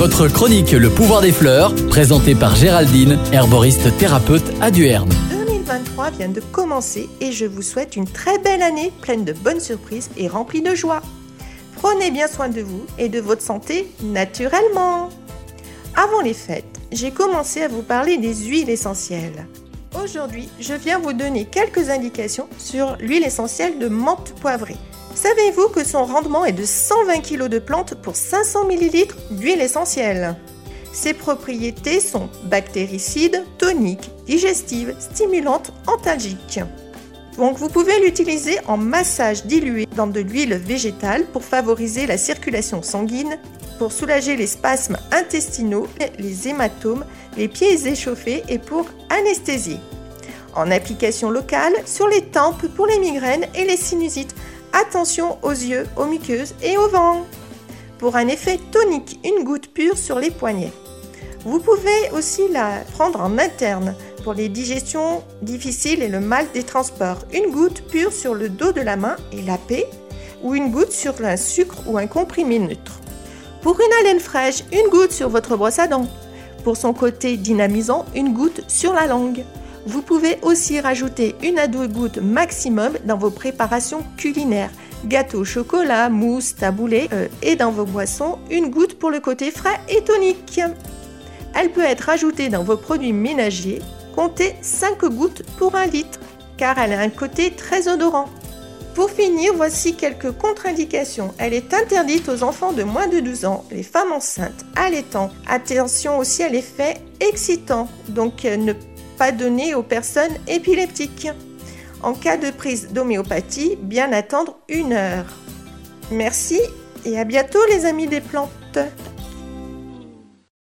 Votre chronique Le pouvoir des fleurs, présentée par Géraldine, herboriste thérapeute à Duerne. 2023 vient de commencer et je vous souhaite une très belle année pleine de bonnes surprises et remplie de joie. Prenez bien soin de vous et de votre santé naturellement. Avant les fêtes, j'ai commencé à vous parler des huiles essentielles. Aujourd'hui, je viens vous donner quelques indications sur l'huile essentielle de menthe poivrée. Savez-vous que son rendement est de 120 kg de plantes pour 500 ml d'huile essentielle? Ses propriétés sont bactéricides, toniques, digestives, stimulantes, antalgiques. Donc vous pouvez l'utiliser en massage dilué dans de l'huile végétale pour favoriser la circulation sanguine, pour soulager les spasmes intestinaux, les hématomes, les pieds échauffés et pour anesthésier. En application locale sur les tempes pour les migraines et les sinusites. Attention aux yeux, aux muqueuses et au vent. Pour un effet tonique, une goutte pure sur les poignets. Vous pouvez aussi la prendre en interne pour les digestions difficiles et le mal des transports. Une goutte pure sur le dos de la main et la paix ou une goutte sur un sucre ou un comprimé neutre. Pour une haleine fraîche, une goutte sur votre brosse à dents. Pour son côté dynamisant, une goutte sur la langue. Vous pouvez aussi rajouter une à deux gouttes maximum dans vos préparations culinaires. Gâteau, chocolat, mousse, taboulé euh, et dans vos boissons, une goutte pour le côté frais et tonique. Elle peut être ajoutée dans vos produits ménagers. Comptez 5 gouttes pour un litre, car elle a un côté très odorant. Pour finir, voici quelques contre-indications. Elle est interdite aux enfants de moins de 12 ans, les femmes enceintes, allaitantes. Attention aussi à l'effet excitant, donc euh, ne pas donner aux personnes épileptiques. En cas de prise d'homéopathie, bien attendre une heure. Merci et à bientôt les amis des plantes.